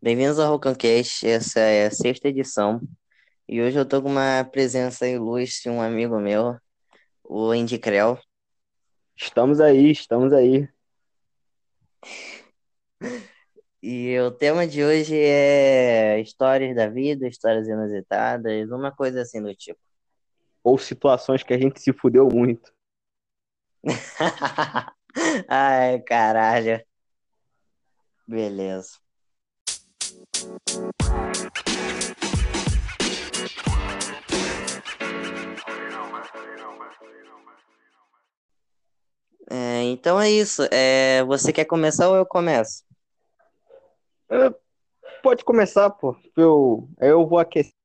Bem-vindos ao Rocancast, essa é a sexta edição. E hoje eu tô com uma presença ilustre, um amigo meu, o Andy Creu. Estamos aí, estamos aí. E o tema de hoje é histórias da vida, histórias inusitadas, uma coisa assim do tipo. Ou situações que a gente se fudeu muito. Ai, caralho. Beleza. É, então é isso. É, você quer começar ou eu começo? É, pode começar, pô. Eu, eu vou aquecer.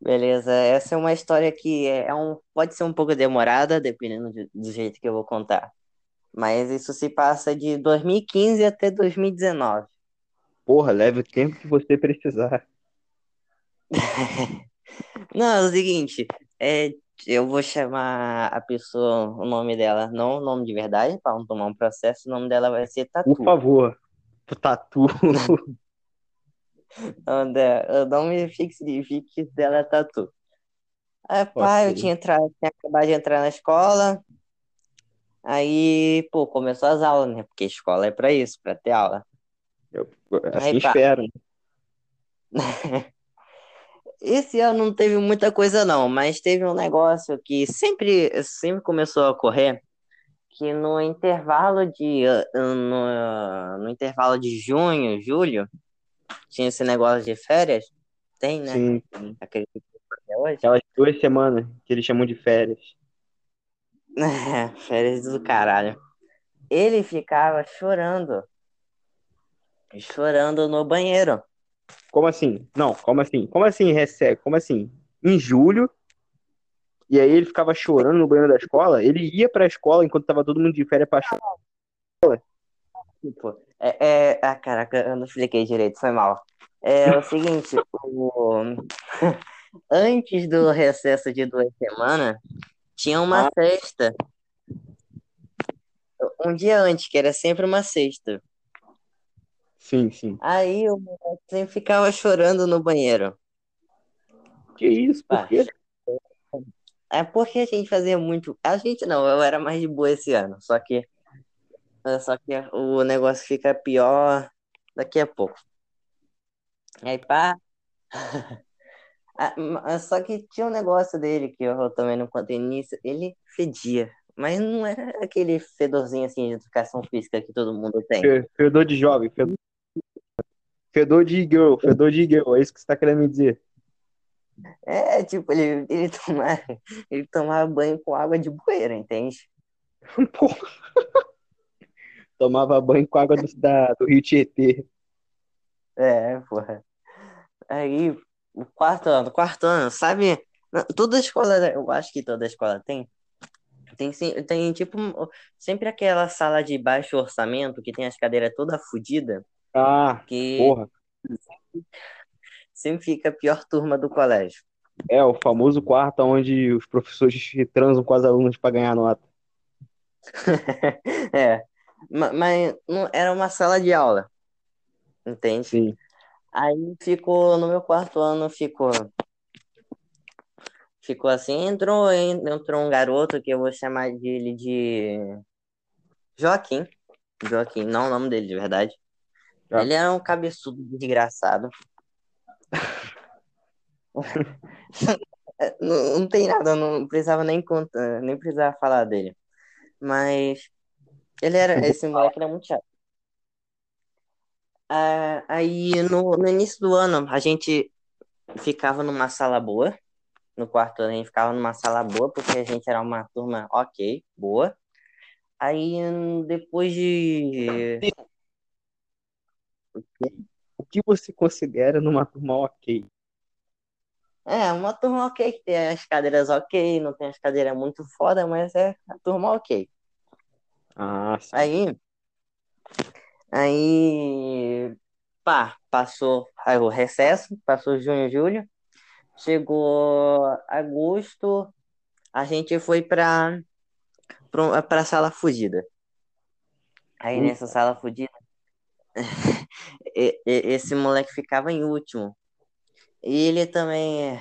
Beleza, essa é uma história que é um, pode ser um pouco demorada, dependendo de, do jeito que eu vou contar. Mas isso se passa de 2015 até 2019. Porra, leve o tempo que você precisar. Não, é o seguinte, é, eu vou chamar a pessoa, o nome dela, não o nome de verdade, para não tomar um processo, o nome dela vai ser Tatu. Por favor, Tatu. o nome fixo dela é Tatu. Aí, pá, eu tinha, entrado, tinha acabado de entrar na escola, aí, pô, começou as aulas, né? Porque escola é pra isso, pra ter aula. Eu, assim aí, espero. Esse ano não teve muita coisa não, mas teve um negócio que sempre, sempre começou a ocorrer, que no intervalo de no, no intervalo de junho, julho, tinha esse negócio de férias, tem, né? Sim. Acredito hoje. Aquelas duas semanas que eles chamam de férias. É, férias do caralho. Ele ficava chorando. Chorando no banheiro. Como assim? Não, como assim? Como assim recebe? Como assim? Em julho, e aí ele ficava chorando no banheiro da escola, ele ia pra escola enquanto tava todo mundo de férias pra chorar. Tipo, é, é... Ah, caraca, eu não expliquei direito, foi mal. É o seguinte, o... antes do recesso de duas semanas, tinha uma ah. sexta. Um dia antes, que era sempre uma sexta. Sim, sim. Aí o moleque sempre ficava chorando no banheiro. Que isso, por quê? É porque a gente fazia muito. A gente não, eu era mais de boa esse ano. Só que. Só que o negócio fica pior daqui a pouco. Aí pá. Ah, só que tinha um negócio dele que eu também não contei nisso. Ele fedia. Mas não era aquele fedorzinho assim de educação física que todo mundo tem. Fedor de jovem, fedor Fedor de girl, fedor de girl, é isso que você tá querendo me dizer. É, tipo, ele, ele, tomava, ele tomava banho com água de bueiro, entende? Porra. Tomava banho com água do, da, do Rio Tietê. É, porra. Aí, o quarto ano, quarto ano, sabe? Toda escola, eu acho que toda escola tem. Tem, tem tipo, sempre aquela sala de baixo orçamento que tem as cadeiras toda fodida. Ah, que porra. Sempre fica a pior turma do colégio. É, o famoso quarto onde os professores transam com as alunas para ganhar nota. é, mas não era uma sala de aula, entende? Sim. Aí ficou, no meu quarto ano, ficou ficou assim, entrou, entrou um garoto que eu vou chamar dele de Joaquim. Joaquim, não o nome dele de verdade. Ah. Ele era um cabeçudo desgraçado. não, não, tem nada, não precisava nem contar, nem precisava falar dele. Mas ele era, esse moleque era muito chato. Ah, aí no, no início do ano a gente ficava numa sala boa. No quarto ano a gente ficava numa sala boa, porque a gente era uma turma ok, boa. Aí depois de o que você considera numa turma ok? É, uma turma ok, que tem as cadeiras ok, não tem as cadeiras muito foda, mas é a turma ok. Ah, sim. Aí, aí, pá, passou aí o recesso, passou junho, julho, chegou agosto, a gente foi pra, pra, pra sala fugida. Aí nessa sala fugida, e- e- esse moleque ficava em último. E ele também,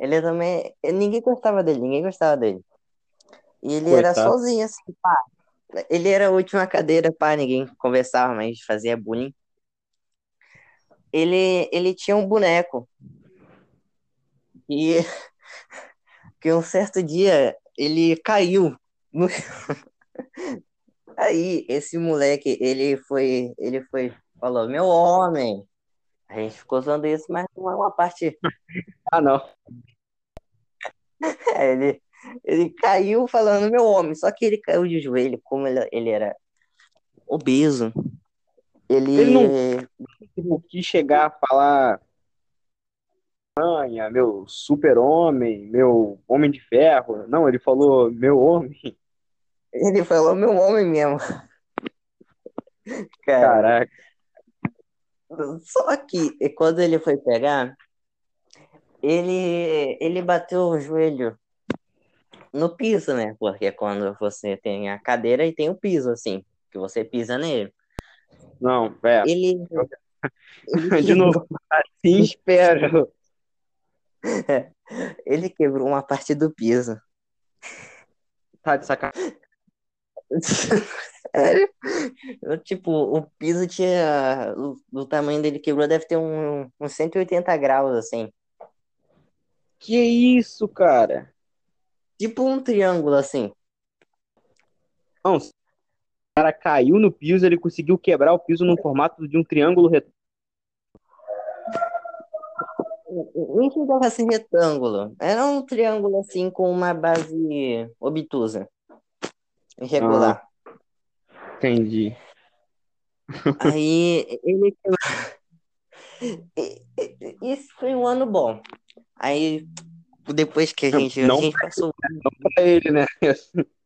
ele também, ninguém gostava dele, ninguém gostava dele. E ele era Coitado. sozinho, assim, pá. Ele era a última cadeira, pá, ninguém conversava, mas fazia bullying. Ele, ele tinha um boneco. E que um certo dia ele caiu. no- Aí, esse moleque, ele foi, ele foi, falou, meu homem. A gente ficou usando isso, mas não é uma parte. Ah, não. É, ele, ele caiu falando meu homem, só que ele caiu de joelho, como ele, ele era obeso. Ele, Ele Tipo, quis chegar a falar Manha, meu super-homem, meu homem de ferro. Não, ele falou meu homem. ele falou meu homem mesmo. Cara, Caraca. só que quando ele foi pegar, ele, ele bateu o joelho no piso, né? Porque quando você tem a cadeira e tem o piso, assim, que você pisa nele. Não, é. Ele, ele De novo. Assim espero. Ele quebrou uma parte do piso. Tá de sacanagem. Sério? Eu, Tipo, o piso tinha. O, tamanho dele quebrou, deve ter um, uns 180 graus, assim. Que isso, cara? Tipo um triângulo, assim. Não, o cara caiu no piso, ele conseguiu quebrar o piso no formato de um triângulo redondo. Nem chegava a ser retângulo. Era um triângulo, assim, com uma base obtusa. Irregular. Entendi. Aí ele Isso foi um ano bom. Aí depois que a gente, Não a gente passou. Pra ele, né?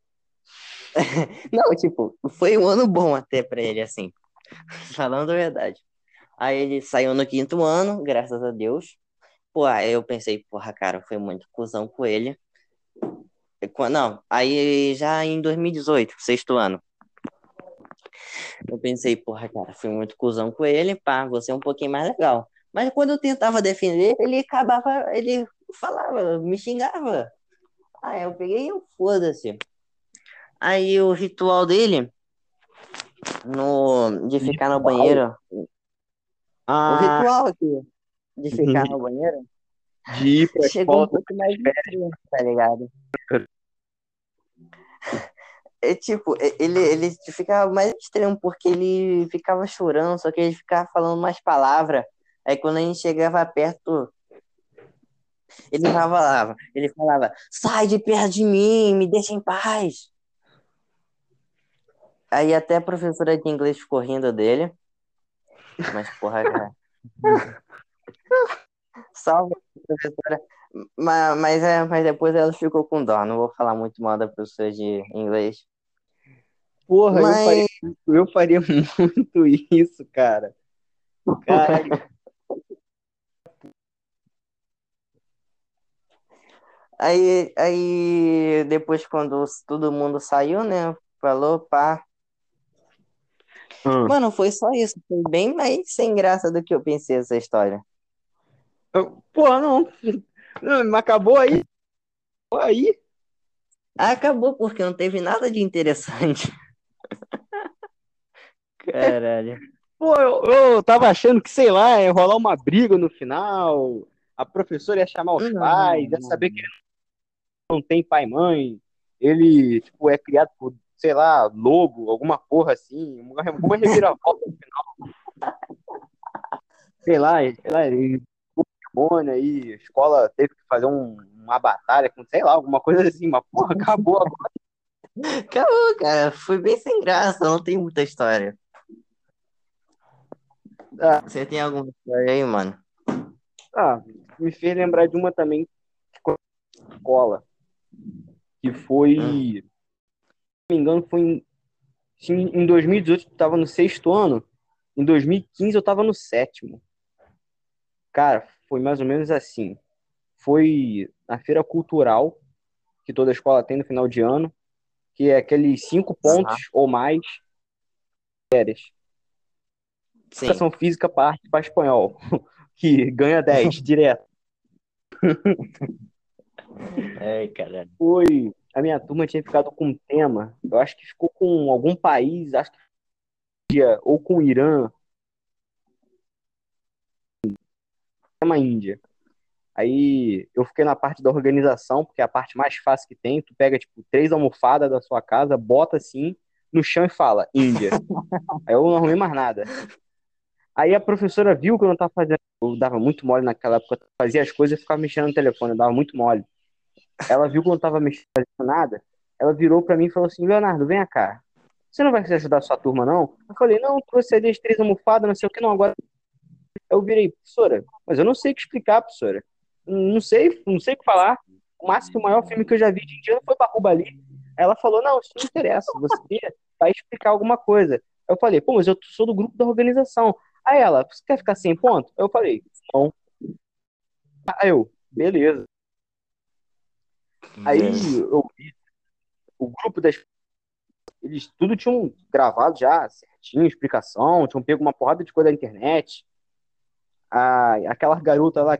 Não, tipo, foi um ano bom até pra ele, assim. Falando a verdade. Aí ele saiu no quinto ano, graças a Deus. Pô, aí eu pensei, porra, cara, foi muito cuzão com ele. Não, aí já em 2018, sexto ano. Eu pensei, porra, cara, fui muito cuzão com ele, pá, você é um pouquinho mais legal. Mas quando eu tentava defender, ele acabava, ele falava, me xingava. Aí eu peguei e eu foda-se. Aí o ritual dele, no, de ficar no banheiro, o Ah, ritual aqui, de ficar no banheiro, de ir pra chegou um escola. pouco mais extremo, tá ligado? É tipo, ele, ele ficava mais extremo porque ele ficava chorando, só que ele ficava falando mais palavras. Aí quando a gente chegava perto, ele falava, ele falava, sai de perto de mim, me deixa em paz. Aí até a professora de inglês ficou rindo dele. Mas, porra, cara. Salve, professora. Mas, mas, é, mas depois ela ficou com dó. Não vou falar muito mal da professora de inglês. Porra, eu Mas- faria, eu faria muito isso, cara. Caralho. Aí, aí depois quando todo mundo saiu, né? Falou, pá. Hum. Mano, foi só isso. Foi bem mais sem graça do que eu pensei essa história. Porra, não. Não, acabou aí. Acabou aí. Acabou porque não teve nada de interessante. Caralho. Pô, eu, eu tava achando que, sei lá, ia rolar uma briga no final. A professora ia chamar os Não, pais, ia saber que não tem pai e mãe. Ele, tipo, é criado por, sei lá, lobo, alguma porra assim. Uma, uma reviravolta no final. Sei lá, sei lá, ele demônio aí, a escola teve que fazer um- uma batalha com, sei lá, alguma coisa assim, mas porra, acabou agora. Acabou, cara. Foi bem sem graça. Não tem muita história. Ah. Você tem alguma história aí, mano? Ah, me fez lembrar de uma também escola. Que foi. Hum. Se não me engano, foi em, em 2018 eu tava no sexto ano. Em 2015 eu tava no sétimo. Cara, foi mais ou menos assim. foi na feira cultural que toda escola tem no final de ano, que é aqueles cinco pontos uhum. ou mais férias. Sim. Educação física parte para espanhol, que ganha 10 direto. Ai, caralho. Foi. A minha turma tinha ficado com um tema. Eu acho que ficou com algum país, acho que ou com o Irã. Tema Índia. Aí eu fiquei na parte da organização, porque é a parte mais fácil que tem. Tu pega, tipo, três almofadas da sua casa, bota assim no chão e fala, Índia. Aí eu não arrumei mais nada. Aí a professora viu que eu não tava fazendo. Eu dava muito mole naquela época. Fazia as coisas e ficava mexendo no telefone, eu dava muito mole. Ela viu que eu não tava mexendo nada. Ela virou para mim e falou assim: Leonardo, vem cá. Você não vai ajudar a sua turma, não? Eu falei: Não, trouxe as três almofadas, não sei o que, não. Agora. Eu virei, professora, mas eu não sei o que explicar, professora. Não sei, não sei o que falar. O máximo, o maior filme que eu já vi de indiano foi Barruba ali. Ela falou: Não, isso não interessa. Você vai explicar alguma coisa. Eu falei: Pô, mas eu sou do grupo da organização. Aí ela: Você quer ficar sem ponto? Eu falei: Não. Aí eu: Beleza. Aí eu vi o grupo das. Eles tudo tinham gravado já certinho, explicação, tinham pego uma porrada de coisa da internet. Ah, aquela garota lá,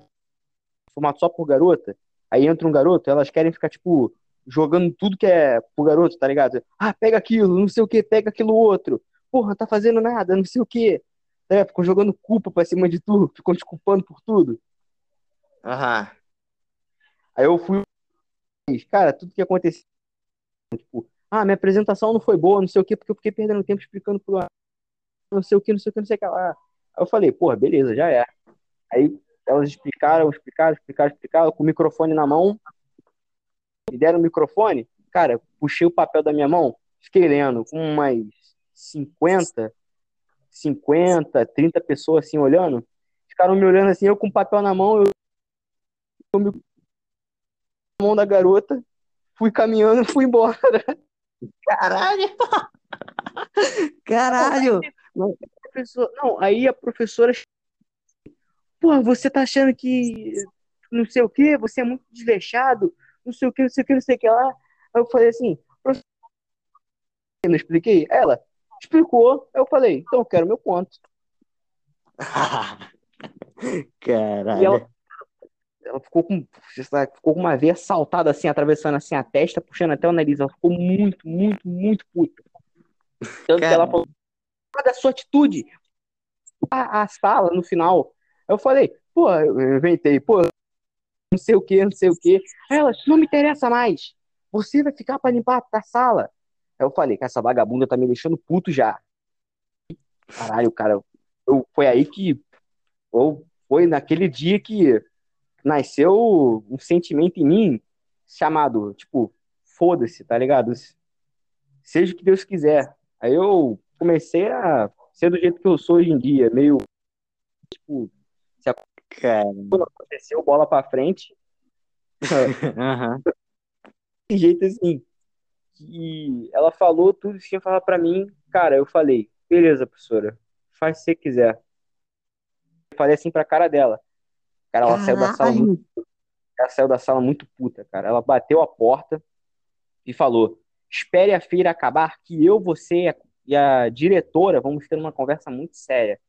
formato só por garota, aí entra um garoto, elas querem ficar, tipo, jogando tudo que é pro garoto, tá ligado? Ah, pega aquilo, não sei o que, pega aquilo outro. Porra, tá fazendo nada, não sei o que. É, ficam jogando culpa pra cima de tudo, ficam te culpando por tudo. Aham. Aí eu fui cara, tudo que aconteceu, tipo, ah, minha apresentação não foi boa, não sei o que, porque eu fiquei perdendo tempo explicando pro não sei o que, não sei o que, não sei o que lá. Aí eu falei, pô, beleza, já é. Aí elas explicaram, explicaram, explicaram, explicaram, com o microfone na mão, me deram o microfone, cara, puxei o papel da minha mão, fiquei lendo, com umas 50, 50, 30 pessoas assim olhando, ficaram me olhando assim, eu com papel na mão, eu, eu mão da garota, fui caminhando e fui embora. Caralho! Caralho! Não, não, aí a professora. Pô, você tá achando que não sei o que, você é muito desleixado, não sei o que, não sei o que, não sei o que lá. Aí eu falei assim, professora, não expliquei? Ela explicou, eu falei, então eu quero meu ponto. Caralho. E ela, ela ficou com, ficou com uma veia saltada assim, atravessando assim a testa, puxando até o nariz. Ela ficou muito, muito, muito puta. Tanto que ela falou, da sua atitude. A, a, sala no final. Eu falei, pô, eu inventei, pô, não sei o que, não sei o que. Ela, não me interessa mais. Você vai ficar para limpar a sala. Aí eu falei, que essa vagabunda tá me deixando puto já. Caralho, cara, eu, foi aí que. Ou foi naquele dia que nasceu um sentimento em mim chamado, tipo, foda-se, tá ligado? Seja o que Deus quiser. Aí eu comecei a ser do jeito que eu sou hoje em dia, meio, tipo, se aconteceu, bola pra frente. uhum. De jeito assim. E ela falou tudo que tinha que falar pra mim. Cara, eu falei, beleza, professora, faz se você quiser. Eu falei assim pra cara dela. Cara, ela saiu da sala muito, ela saiu da sala muito puta, cara. Ela bateu a porta e falou: "Espere a feira acabar que eu, você e a diretora vamos ter uma conversa muito séria."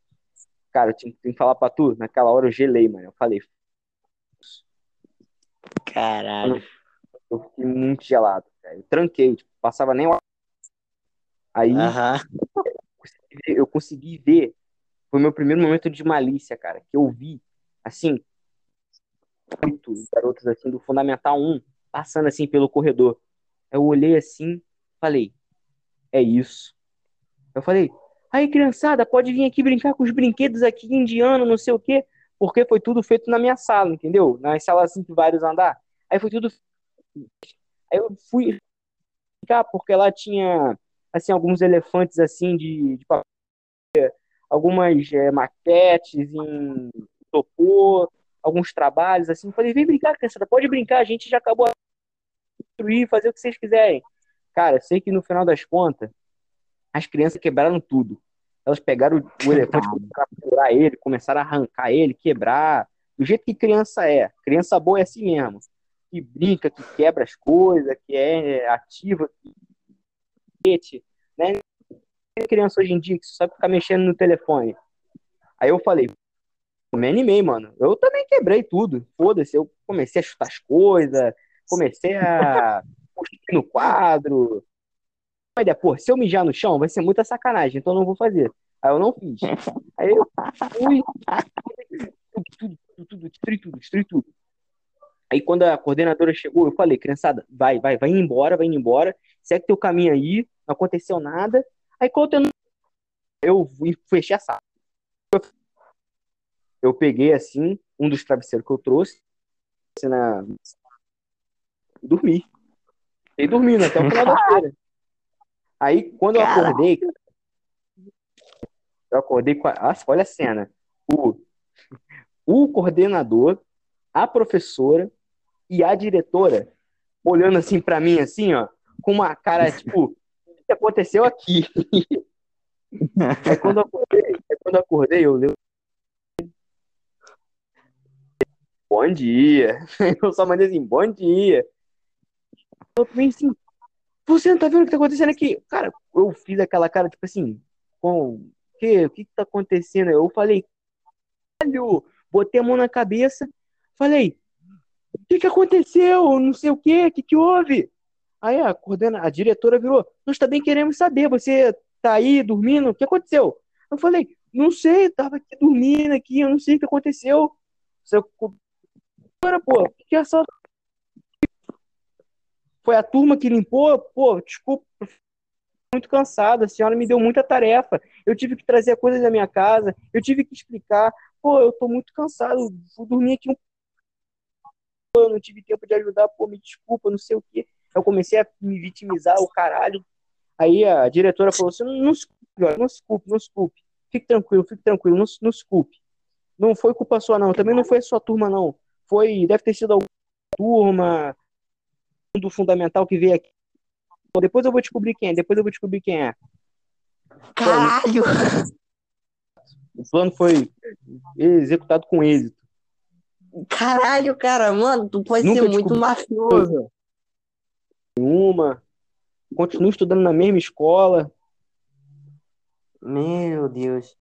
Cara, eu tinha que falar pra tu, naquela hora eu gelei, mano. Eu falei: "Caralho." Eu fiquei muito gelado. Eu tranquei, tipo, passava nem Aí eu consegui ver foi o meu primeiro momento de malícia, cara, que eu vi assim, oito garotos assim do Fundamental 1 passando assim pelo corredor. Eu olhei assim, falei, é isso. Eu falei, aí criançada, pode vir aqui brincar com os brinquedos aqui indiano, não sei o quê, porque foi tudo feito na minha sala, entendeu? Nas salas assim de vários andar. Aí foi tudo. Aí eu fui brincar porque lá tinha assim alguns elefantes assim de, de papel, algumas é, maquetes em topor, alguns trabalhos, assim. Falei, vem brincar, criançada, pode brincar, a gente já acabou de construir, fazer o que vocês quiserem. Cara, sei que no final das contas, as crianças quebraram tudo. Elas pegaram o elefante, começaram a ele, começaram a arrancar ele, quebrar. do jeito que criança é. Criança boa é assim mesmo. Que brinca, que quebra as coisas, que é ativa, que né? Criança hoje em dia que só ficar mexendo no telefone. Aí eu falei, me animei, mano. Eu também quebrei tudo. Foda-se, eu comecei a chutar as coisas, comecei a no quadro. Mas depois, se eu mijar no chão, vai ser muita sacanagem, então eu não vou fazer. Aí eu não fiz. Aí eu fui. Tudo, tudo, tudo, tudo, destruí tudo, destruí tudo. Aí quando a coordenadora chegou, eu falei, criançada, vai, vai, vai embora, vai embora, segue teu caminho aí, não aconteceu nada. Aí quando eu, eu fechei a sala. Eu peguei assim, um dos travesseiros que eu trouxe, assim, na... dormi. Fiquei dormindo até o final da feira. Aí quando eu acordei, eu acordei com a... Olha a cena. O, o coordenador, a professora e a diretora olhando assim para mim, assim, ó, com uma cara tipo, o que aconteceu aqui? aí quando eu acordei, aí, quando eu, acordei eu. Bom dia. Eu só mandei assim, bom dia. Eu também assim, você não tá vendo o que tá acontecendo aqui? Cara, eu fiz aquela cara, tipo assim, com o que, o que que tá acontecendo? Eu falei, caralho, botei a mão na cabeça, falei, que que aconteceu? Não sei o que, o que que houve? Aí a coordena, a diretora virou, nós também queremos saber, você tá aí dormindo, o que aconteceu? Eu falei, não sei, tava aqui dormindo aqui, eu não sei o que aconteceu. Você, agora, pô, o que é essa foi a turma que limpou, pô, desculpa, muito cansado, a senhora me deu muita tarefa, eu tive que trazer coisas da minha casa, eu tive que explicar, pô, eu tô muito cansado, vou dormir aqui um eu não tive tempo de ajudar, pô, me desculpa, não sei o quê. Eu comecei a me vitimizar, o caralho. Aí a diretora falou assim, não, não se culpe, não se culpe, não se culpe. Fique tranquilo, fique tranquilo, não, não se culpe. Não foi culpa sua, não. Também não foi a sua turma, não. Foi, deve ter sido alguma turma do fundamental que veio aqui. Depois eu vou descobrir quem é, depois eu vou descobrir quem é. Caralho! O plano foi executado com êxito. Caralho, cara, mano, tu pode Nunca ser muito mafioso. Uma. Continuo estudando na mesma escola. Meu Deus.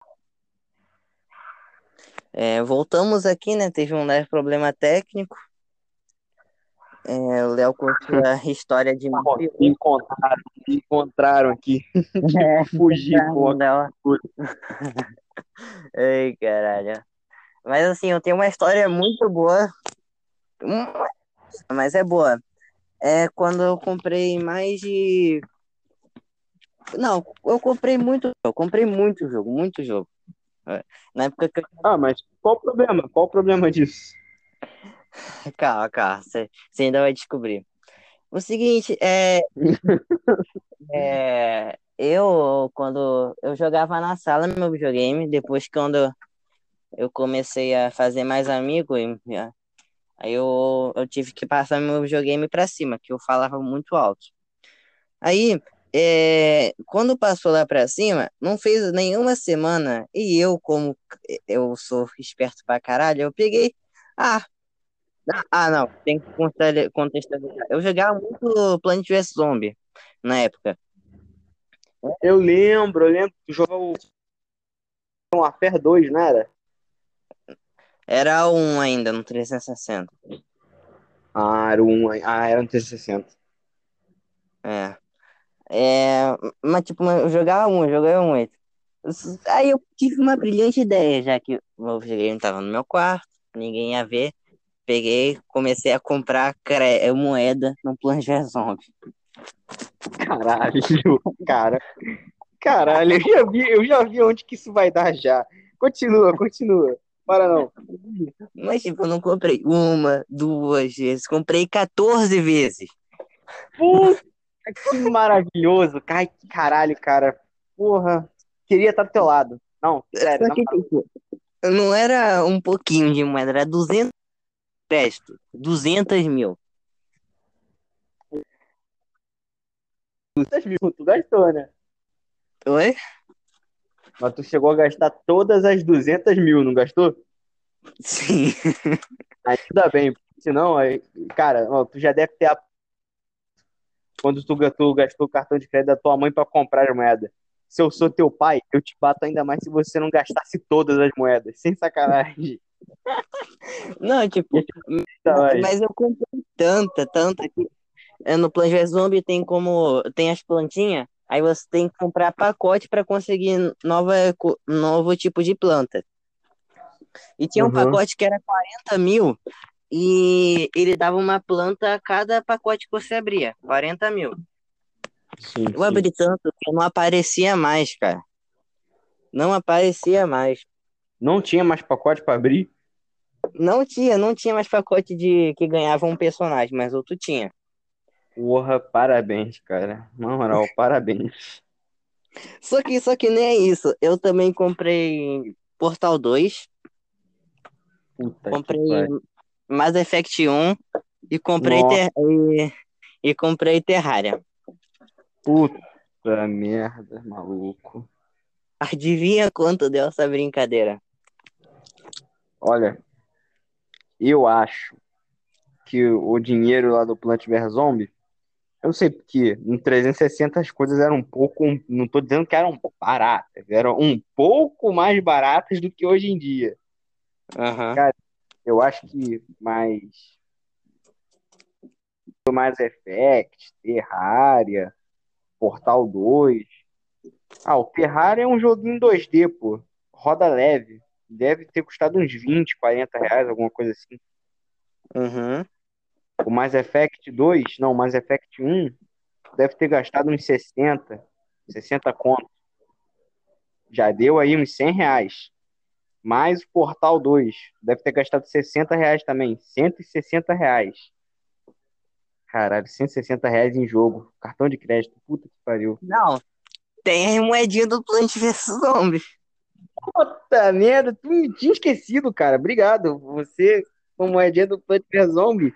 É, voltamos aqui, né? Teve um leve problema técnico. É, o Léo contou a história de mafioso. Me encontraram, me encontraram aqui. É, Fugir com a. Ai, caralho. Mas assim, eu tenho uma história muito boa. Mas é boa. É quando eu comprei mais de. Não, eu comprei muito. Eu comprei muito jogo, muito jogo. É, Na época que eu. Ah, mas qual o problema? Qual o problema disso? Calma, calma, você você ainda vai descobrir. O seguinte, é. é, eu, quando eu jogava na sala meu videogame, depois quando eu comecei a fazer mais amigos, e- aí eu, eu tive que passar meu videogame pra cima, que eu falava muito alto. Aí, é, quando passou lá pra cima, não fez nenhuma semana, e eu, como eu sou esperto pra caralho, eu peguei. Ah, ah, não, tem que contextualizar. Eu jogava muito Plant vs Zombie na época. Eu lembro, eu lembro que jogava o Affair 2, não era? Era um ainda no 360. Ah, era um. Ah, era um 360. É. É, mas tipo, eu jogava muito, eu jogava muito. Aí eu tive uma brilhante ideia, já que o meu videogame tava no meu quarto, ninguém ia ver. Peguei, comecei a comprar cre- moeda no Plant vs Zombie. Caralho, cara. Caralho, eu já vi, eu já vi onde que isso vai dar já. Continua, continua. Para não. Mas tipo, eu não comprei uma, duas vezes, comprei 14 vezes. Puta, que maravilhoso. Ai, que caralho, cara. Porra. Queria estar do teu lado. Não, sério. Só que, não- tipo, não era um pouquinho de moeda, era 200 crédito, 200 mil. 200 mil, tu gastou, né? Oi? Mas tu chegou a gastar todas as 200 mil, não gastou? Sim. Ainda bem, senão, cara, ó, tu já deve ter. a- Quando tu, tu gastou o cartão de crédito da tua mãe pra comprar as moedas. Se eu sou teu pai, eu te bato ainda mais se você não gastasse todas as moedas. Sem sacanagem. Não, tipo, Sacanagem. mas eu comprei tanta, tanta que é, no Plants Zombie tem como tem as plantinhas, aí você tem que comprar pacote para conseguir nova, novo tipo de planta. E tinha um Uhum. pacote que era 40 mil e ele dava uma planta a cada pacote que você abria, 40 mil. Sim, Eu abri tanto que não aparecia mais, cara. Não aparecia mais. Não tinha mais pacote pra abrir? Não tinha, não tinha mais pacote de que ganhava um personagem, mas outro tinha. Porra, parabéns, cara. Na moral, parabéns. Só que, só que nem é isso. Eu também comprei Portal 2, Puta comprei. Mass Effect 1 e comprei. Ter- e, e comprei Terraria. Puta merda, maluco. Adivinha quanto deu essa brincadeira? Olha, eu acho que o dinheiro lá do Plant vs Zombie, eu não sei porque, no 360 as coisas eram um pouco, não tô dizendo que eram baratas, eram um pouco mais baratas do que hoje em dia. Aham. Cara, Eu acho que mais mais Effect, Terraria, Portal 2. Ah, o Terraria é um joguinho 2D, pô. Roda leve. Deve ter custado uns 20, 40 reais, alguma coisa assim. Uhum. O Mass Effect 2, não, o Mass Effect 1 deve ter gastado uns 60, 60 conto. Já deu aí uns 100 reais. Mais o Portal 2, deve ter gastado 60 reais também. 160 reais. Caralho, 160 reais em jogo. Cartão de crédito, puta que pariu. Não, tem a moedinha do Plant vs Zombie. Puta merda, tu me tinha esquecido, cara. Obrigado. Você, como é dia do Plant vs Zombie.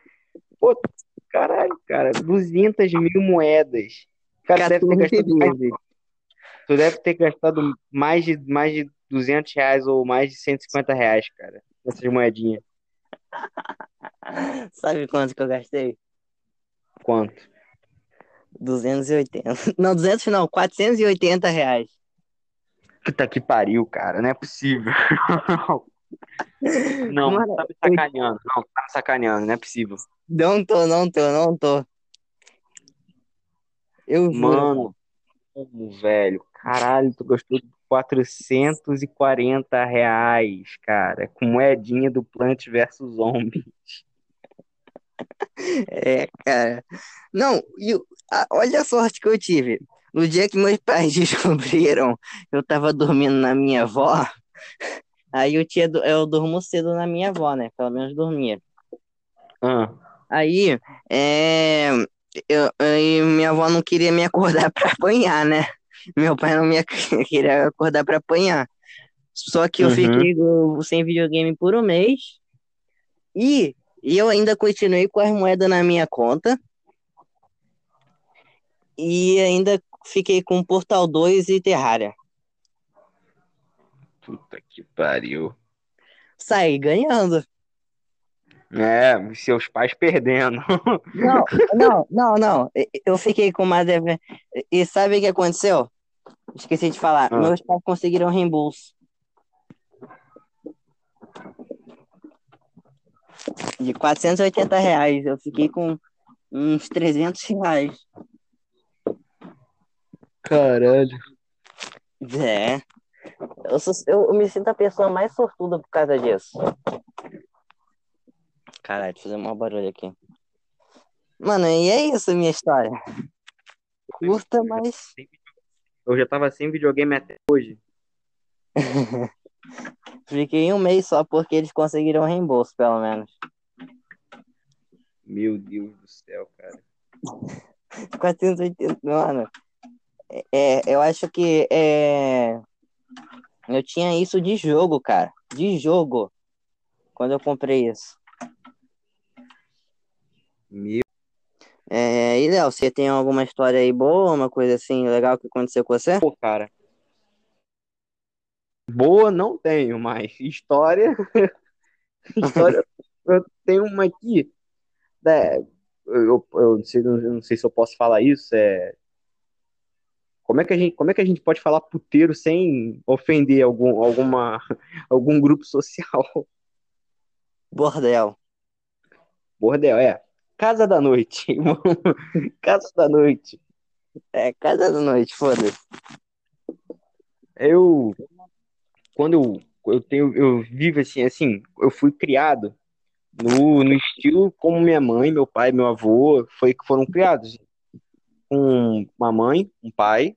Pô, caralho, cara. 200 mil moedas. Cara, deve ter 14 gastado mais, vezes. tu deve ter gastado mais de, mais de 200 reais ou mais de 150 reais, cara. Nessas moedinhas. Sabe quanto que eu gastei? Quanto? 280. Não, 200 não, 480 reais. Puta que pariu, cara. Não é possível. Não, Mano, tá me sacaneando. Não, tá me sacaneando. Não é possível. Não tô, não tô, não tô. Eu juro. Mano, como, velho? Caralho, tu gastou 440 reais, cara, com moedinha do Plant vs Zombie. É, cara. Não, e o- a- olha a sorte que eu tive. No dia que meus pais descobriram, eu tava dormindo na minha avó. Aí eu tinha, eu durmo cedo na minha avó, né? Pelo menos dormia. Ah, Aí, é, eu, aí minha avó não queria me acordar pra apanhar, né? Meu pai não me queria acordar pra apanhar. Só que eu Uhum. fiquei sem videogame por um mês. E, e eu ainda continuei com as moedas na minha conta. E ainda fiquei com Portal 2 e Terraria. Puta que pariu. Saí ganhando. É, seus pais perdendo. Não, não, não, não. Eu fiquei com uma deve... E sabe o que aconteceu? Esqueci de falar. Ah. Meus pais conseguiram reembolso. De 480 reais. Eu fiquei com uns 300 reais. Caralho. É. Eu, sou- eu, eu me sinto a pessoa mais sortuda por causa disso. Caralho, deixa eu fazer um barulho aqui. Mano, e é isso a minha história. Curta, mas. Eu já tava sem videogame até hoje. Fiquei um mês só porque eles conseguiram reembolso, pelo menos. Meu Deus do céu, cara. 480, mano. É, eu acho que é, eu tinha isso de jogo, cara. De jogo. Quando eu comprei isso. Meu, É, e Léo, você tem alguma história aí boa, uma coisa assim legal que aconteceu com você? pô, cara. Boa não tenho, mas história. História. Eu tenho uma aqui. eu, eu, eu não sei, eu não sei se eu posso falar isso. É, como é que a gente, como é que a gente pode falar puteiro sem ofender algum, alguma, algum grupo social? Bordel. Bordel, é. Casa da noite. Casa da noite. É, casa da noite, foda-se. Eu, quando eu, eu tenho, eu vivo assim, assim, eu fui criado no, no estilo como minha mãe, meu pai, meu avô foi, foram criados. Com uma mãe, um pai,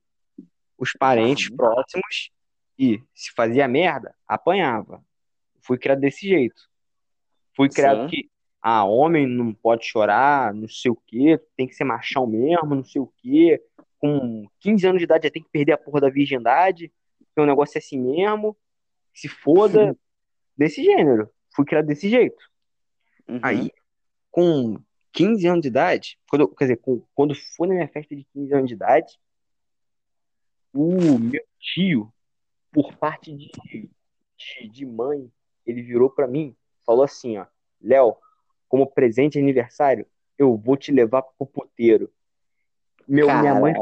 os parentes Uhum. próximos e se fazia merda, apanhava. Fui criado desse jeito. Fui criado Sim. que, ah, homem não pode chorar, não sei o quê, tem que ser machão mesmo, não sei o quê. Com 15 anos de idade já tem que perder a porra da virgindade, que o negócio é assim mesmo, se foda, desse gênero. Fui criado desse jeito. Uhum. Aí, com 15 anos de idade, quando, quer dizer, quando foi na minha festa de 15 anos de idade, o meu tio, por parte de, de, de mãe, ele virou pra mim, falou assim, ó, Léo, como presente de aniversário, eu vou te levar pro puteiro. Meu, minha mãe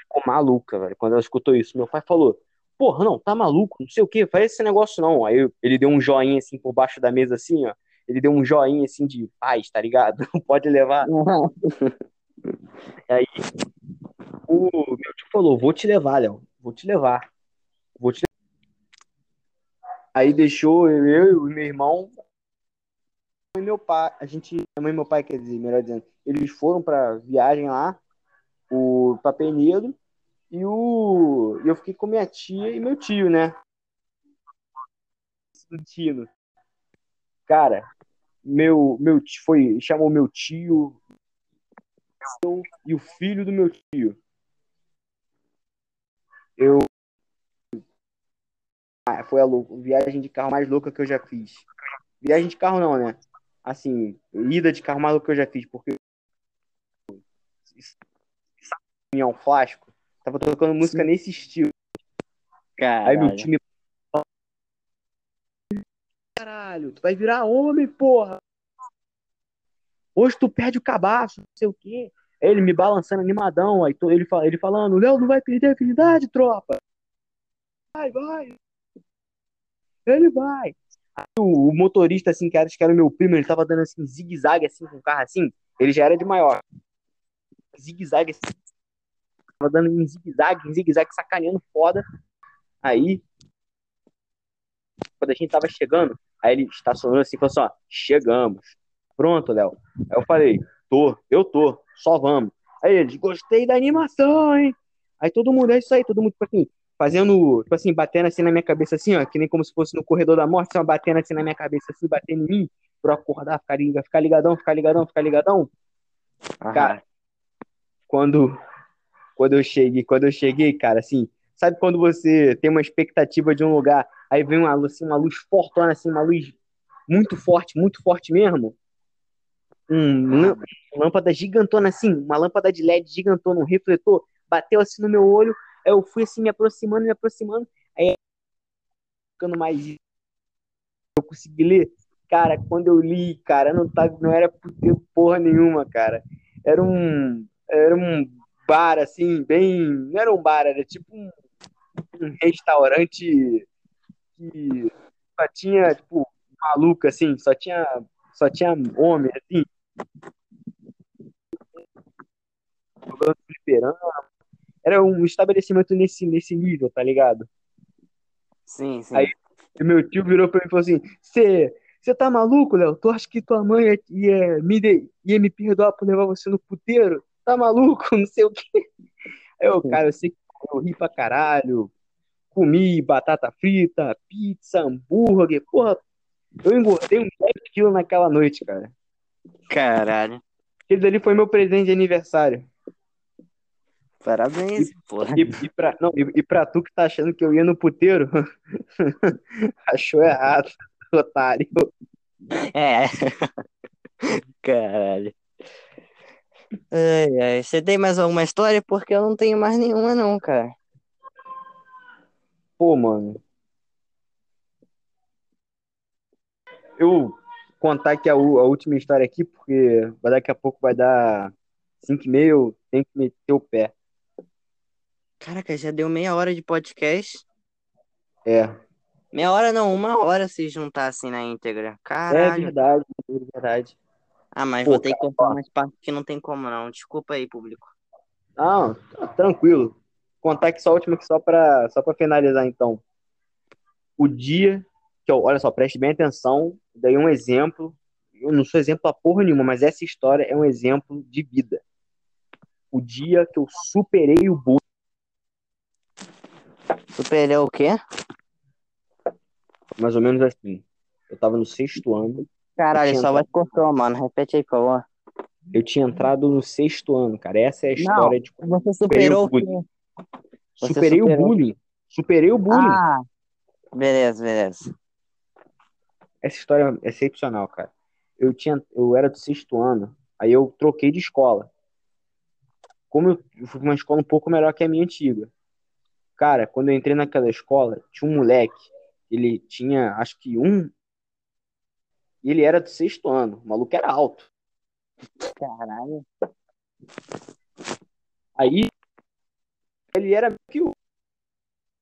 ficou maluca, velho, quando ela escutou isso. Meu pai falou, porra, não, tá maluco, não sei o que, faz esse negócio não. Aí ele deu um joinha assim por baixo da mesa, assim, ó. Ele deu um joinha assim de paz, tá ligado? Pode levar. Aí o meu tio falou, vou te levar, Léo, vou te levar. Vou te levar. Aí deixou eu, e meu irmão e meu pai, a gente, minha mãe e meu pai, quer dizer, melhor dizendo, eles foram pra viagem lá, o pra Penedo, e o eu fiquei com minha tia e meu tio, né? Tino. Cara, meu meu tio foi, chamou meu tio e o filho do meu tio. Eu ah, foi a lou- viagem de carro mais louca que eu já fiz. Viagem de carro não, né? Assim, ida de carro mais louca que eu já fiz, porque caminhão flasco, tava tocando música Sim. nesse estilo. Aí meu Caralho. time caralho, tu vai virar homem, porra. Hoje tu perde o cabaço, não sei o quê. Aí Ele me balançando animadão, aí ele, ele falando, Léo, não vai perder a afinidade, tropa. Vai, vai. Ele vai. Aí o, o motorista, assim, que era, acho que era o meu primo, ele tava dando assim, zigue-zague, assim, com o carro assim. Ele já era de maior. Zigue-zague, assim. Tava dando em zigue-zague, em zigue-zague, sacaneando foda. Aí, quando a gente tava chegando, aí ele estacionou assim e falou assim, ó, chegamos. Pronto, Léo. Aí eu falei, tô, eu tô, só vamos. Aí eles, gostei da animação, hein? Aí todo mundo, é isso aí, todo mundo, tipo assim, fazendo, tipo assim, batendo assim na minha cabeça, assim, ó, que nem como se fosse no corredor da morte, assim, batendo assim na minha cabeça, assim, batendo em mim, pra eu acordar, ficar, ficar ligadão, ficar ligadão, ficar ligadão. Aham. Cara, quando, quando eu cheguei, quando eu cheguei, cara, assim, sabe quando você tem uma expectativa de um lugar, aí vem uma, luz- assim, uma luz fortona, assim, uma luz muito forte, muito forte mesmo? Um, lâmpada gigantona, assim, uma lâmpada de LED gigantona, um refletor, bateu assim no meu olho, aí eu fui assim, me aproximando, me aproximando, aí ficando mais eu consegui ler. Cara, quando eu li, cara, não, tá, não era porra nenhuma, cara. Era um, era um bar, assim, bem. Não era um bar, era tipo um, um restaurante que só tinha, tipo, maluco, assim, só tinha, só tinha homem, assim. Jogando fliperama. Era um estabelecimento nesse, nesse nível, tá ligado? Sim, sim. Aí- meu tio virou pra mim e falou assim: Você você tá maluco, Léo? Tu acha que tua mãe ia, ia me, de- ia me perdoar por levar você no puteiro? Tá maluco? Não sei o quê. Aí eu, cara, eu sei que eu ri pra caralho. Comi batata frita, pizza, hambúrguer. Porra, eu engordei uns 10 quilos naquela noite, cara. Caralho. Aquele dali foi meu presente de aniversário. Parabéns, porra. E, e, pra, não, e, e pra tu que tá achando que eu ia no puteiro, achou errado, otário. É. Caralho. Ai, ai. Você tem mais alguma história? Porque eu não tenho mais nenhuma, não, cara. Pô, mano. eu contar aqui a, a última história aqui, porque daqui a pouco vai dar 5 e meia, eu tenho que meter o pé. Caraca, já deu meia hora de podcast. É, Meia hora não, uma hora se juntar assim na íntegra. é Caralho. verdade, é verdade. Ah, mas Pô, vou ter que cara, cortar ó. umas partes que não tem como não. Desculpa aí, público. Não, tá tranquilo. Contar aqui só a última, aqui só pra, só pra finalizar, então. O dia que eu, olha só, preste bem atenção, daí um exemplo. Eu não sou exemplo a porra nenhuma, mas essa história é um exemplo de vida. O dia que eu superei o bullying. Superei o quê? mais ou menos assim. Eu tava no sexto ano, Caralho, só entrado- vai cortar, mano. Repete aí, por favor. eu tinha entrado no sexto ano, cara. Essa é a história de como Você superou o o quê? Você Superei o superou. bullying. Superei o bullying. Ah, beleza, beleza. Essa história é excepcional, cara. Eu tinha, eu era do sexto ano, aí eu troquei de escola. Como eu eu fui pra uma escola um pouco melhor que a minha antiga. Cara, quando eu entrei naquela escola, tinha um moleque, ele tinha, acho que um, e ele era do sexto ano. O maluco era alto. Caralho. Aí ele era meio que o-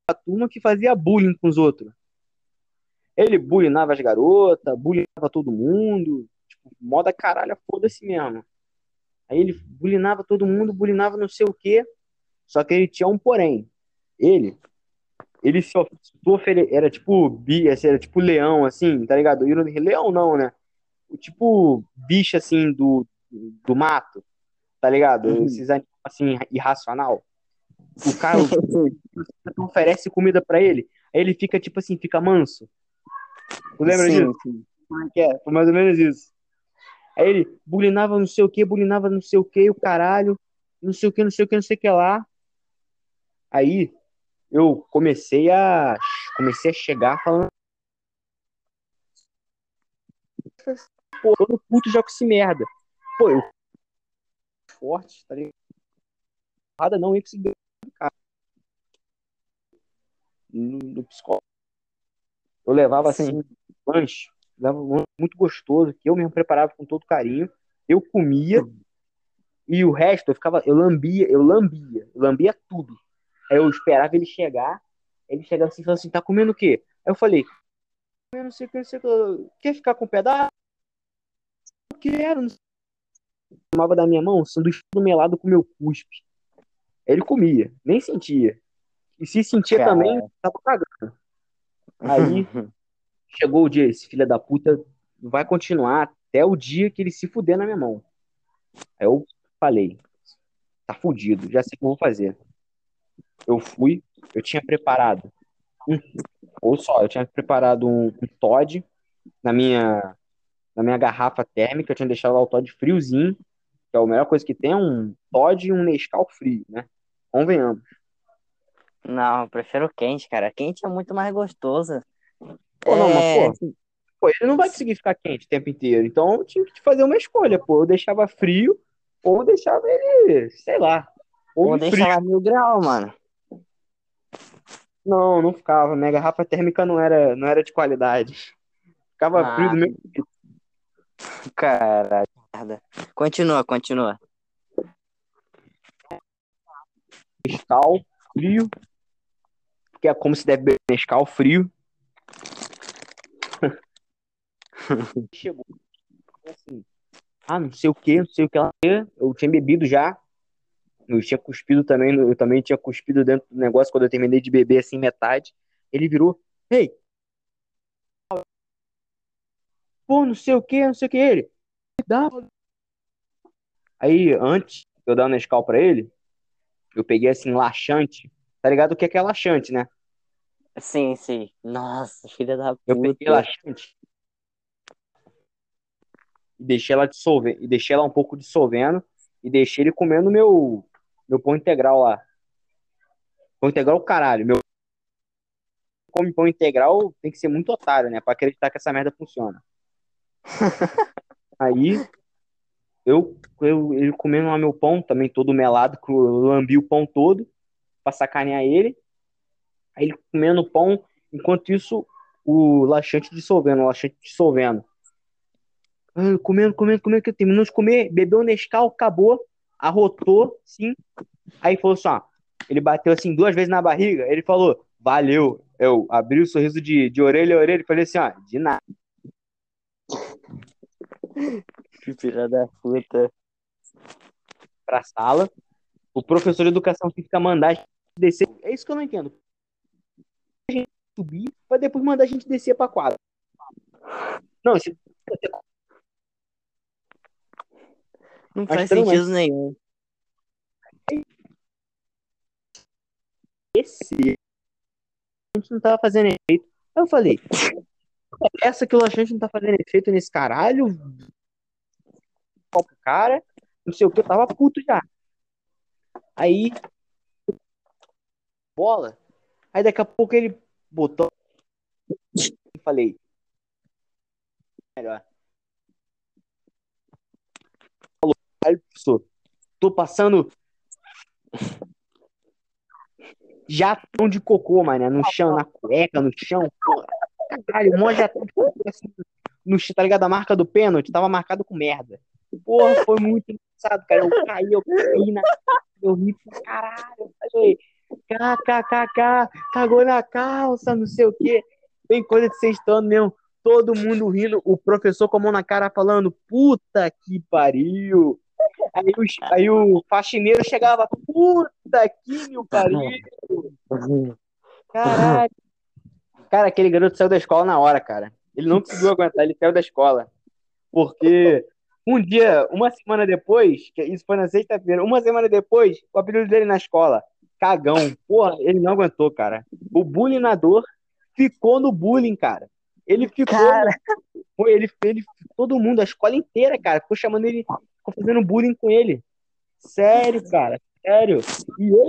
a turma que fazia bullying com os outros. Ele bullyingava as garotas, bullyingava todo mundo, tipo, moda caralho, foda-se mesmo. Aí ele bullyingava todo mundo, bullyingava não sei o quê, só que ele tinha um porém. Ele, ele se of- se ofere... era tipo bi, assim, era tipo leão, assim, tá ligado? Leão não, né? O tipo bicho, assim, do, do mato, tá ligado? Uhum. Esses animais, assim, irracional. O cara, oferece comida pra ele, aí ele fica tipo assim, fica manso. Tu lembra Sim, disso? sim. Como é que é? Foi mais ou menos isso. Aí ele bulinava não sei o que, bulinava não sei o que, o caralho, não sei o que, não sei o que, não sei o que lá. Aí eu comecei a comecei a chegar falando pô, todo puto já com esse merda. Pô, eu forte, tá ligado? Nada não ia conseguir. No, no psicólogo. Eu levava Sim. assim, lanche, levava um lanche muito gostoso, que eu mesmo preparava com todo carinho. Eu comia e o resto eu ficava, eu lambia, eu lambia, eu lambia tudo. Aí eu esperava ele chegar, ele chegava assim e falava assim, tá comendo o quê? Aí eu falei, eu não sei o que, não sei o que, quer ficar com um pedaço? Eu quero, não sei. Tomava da minha mão, sanduíche todo melado com meu cuspe. Aí ele comia, nem sentia. E se sentia Cara. também, tava cagando. Aí chegou o dia, esse filho da puta vai continuar até o dia que ele se fuder na minha mão. Aí eu falei, tá fudido, já sei o que eu vou fazer. Eu fui, eu tinha preparado um, ou só, eu tinha preparado um, um Todd na minha na minha garrafa térmica, eu tinha deixado lá o Todd friozinho, que é a melhor coisa que tem, é um Todd e um Nescau frio, né? Convenhamos. Não, eu prefiro quente, cara. Quente é muito mais gostoso. Pô, não, mas, É, pô, Pô, ele não vai conseguir ficar quente o tempo inteiro. Então eu tinha que fazer uma escolha, pô. Eu deixava frio ou deixava ele, sei lá. Ou Ou em deixa frio. lá mil graus, mano. Não, não ficava. Minha garrafa térmica não era, não era de qualidade. Ficava Ah. frio do mesmo jeito. Caralho, merda. Continua, continua. Nescau frio. Que é como se deve beber Nescau frio. Chegou. Assim, ah, não sei o que, não sei o que lá. Eu tinha bebido já. Eu tinha cuspido também, eu também tinha cuspido dentro do negócio quando eu terminei de beber assim metade. Ele virou, ei, pô, não sei o que, não sei o que ele. Dá. Aí, antes de eu dar o Nescau pra ele, eu peguei assim laxante. Tá ligado o que é que é laxante, né? Sim, sim. Nossa, filha da Eu peguei puta. laxante e deixei ela dissolver, e deixei ela um pouco dissolvendo e deixei ele comendo meu meu pão integral lá. Pão integral, caralho, meu come pão integral tem que ser muito otário, né, Pra acreditar que essa merda funciona. Aí eu, eu ele comendo lá meu pão também todo melado, eu lambi o pão todo pra sacanear ele. Aí ele comendo pão, enquanto isso o laxante dissolvendo, o laxante dissolvendo. Ah, comendo, comendo, comendo, que terminou de comer, bebeu o Nescau, acabou, arrotou, sim. Aí falou assim, ó, ele bateu assim duas vezes na barriga, ele falou, valeu. Eu abri o sorriso de, de orelha a orelha e falei assim, ó, de nada. Filha da puta. Pra sala. O professor de educação física mandar descer. É isso que eu não entendo. A gente subir pra depois mandar a gente descer pra quadra. Não, esse... Não faz sentido nenhum. esse a gente não tava fazendo efeito. Aí eu falei, essa que o laxante não tá fazendo efeito nesse caralho. Pro cara? Não sei o que, eu tava puto já. Aí, bola. Aí daqui a pouco ele botou. Eu falei, melhor. Falou, professor, tô passando jatão de cocô, mano, no chão, na cueca, no chão. Caralho, mó jatão de cocô assim, no tá ligado? A marca do pênalti tava marcado com merda. Porra, foi muito engraçado, cara. Eu caí, eu caí na. Eu ri pra caralho. Eu falei, kkkk, cagou na calça, não sei o quê. Tem coisa de sexto ano mesmo. Todo mundo rindo, o professor com a mão na cara falando, puta que pariu. Aí o, aí o faxineiro chegava, puta que me pariu. Caralho. Cara, aquele garoto saiu da escola na hora, cara. Ele não conseguiu aguentar, ele saiu da escola. Porque um dia, uma semana depois, isso foi na sexta-feira, uma semana depois, o apelido dele na escola, cagão. Porra, ele não aguentou, cara. O bullyingador ficou no bullying, cara. Ele ficou. Cara. Foi, ele, ele, todo mundo, a escola inteira, cara, ficou chamando ele, ficou fazendo bullying com ele. Sério, cara, sério. E eu,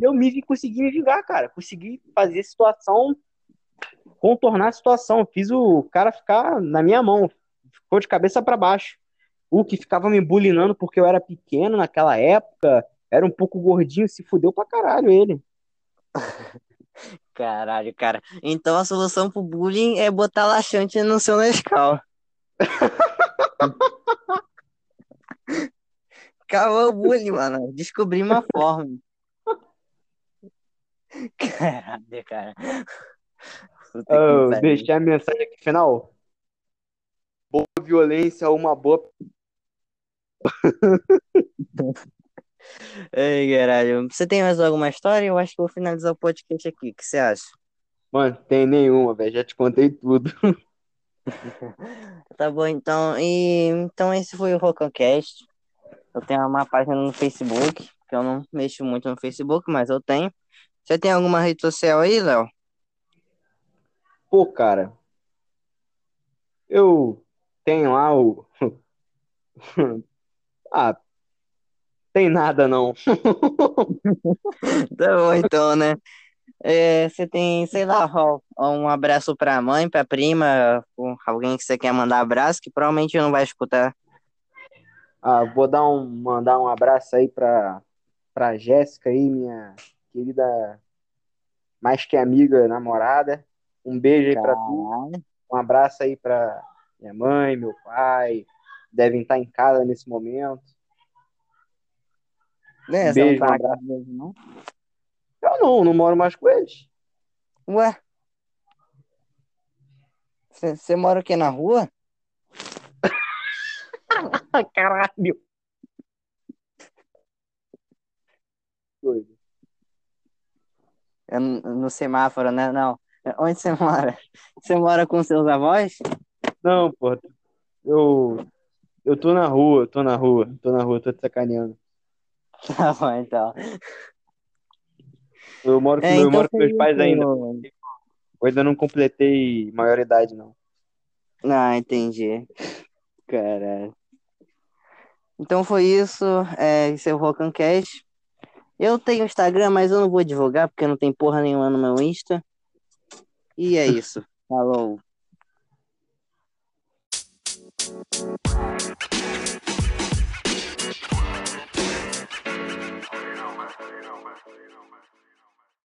eu me consegui me vingar, cara. Consegui fazer a situação, contornar a situação. Fiz o cara ficar na minha mão. Ficou de cabeça para baixo. O que ficava me bullyingando porque eu era pequeno naquela época, era um pouco gordinho, se fudeu pra caralho ele. Caralho, cara. Então a solução pro bullying é botar laxante no seu Nescau. Acabou o bullying, mano. Descobri uma forma. Caralho, cara. Oh, deixar a mensagem aqui final. Boa violência, uma boa. Ei, caralho. Você tem mais alguma história? Eu acho que eu vou finalizar o podcast aqui. O que você acha? Mano, tem nenhuma, velho. Já te contei tudo. Tá bom, então. E então esse foi o Rocancast. Eu tenho uma página no Facebook, que eu não mexo muito no Facebook, mas eu tenho. Você tem alguma rede social aí, Léo? Pô, cara. Eu tenho lá o. Ah, tem nada não. Tá bom, então, né? É, você tem, sei lá, um abraço pra mãe, pra prima, alguém que você quer mandar abraço, que provavelmente não vai escutar. Ah, vou dar um, mandar um abraço aí pra, pra Jéssica aí, minha querida, mais que amiga, namorada. Um beijo aí pra tu. Um abraço aí pra minha mãe, meu pai. Devem estar em casa nesse momento. Né, você não beijo, tá abraço. deles, não? Eu não, não moro mais com eles. Ué? Você mora o quê, na rua? Caralho. Doido. É no no semáforo, né? Não. Onde você mora? Você mora com seus avós? Não, pô. Eu, eu tô na rua, tô na rua, tô na rua, tô te sacaneando. Tá bom, então. Eu moro com, É, eu então moro com meus pais ainda. Eu ainda não completei maioridade, não. Ah, entendi. Caralho. Então foi isso. É, esse é o Rocancast. Eu tenho Instagram, mas eu não vou divulgar porque não tem porra nenhuma no meu Insta. E é isso. Falou.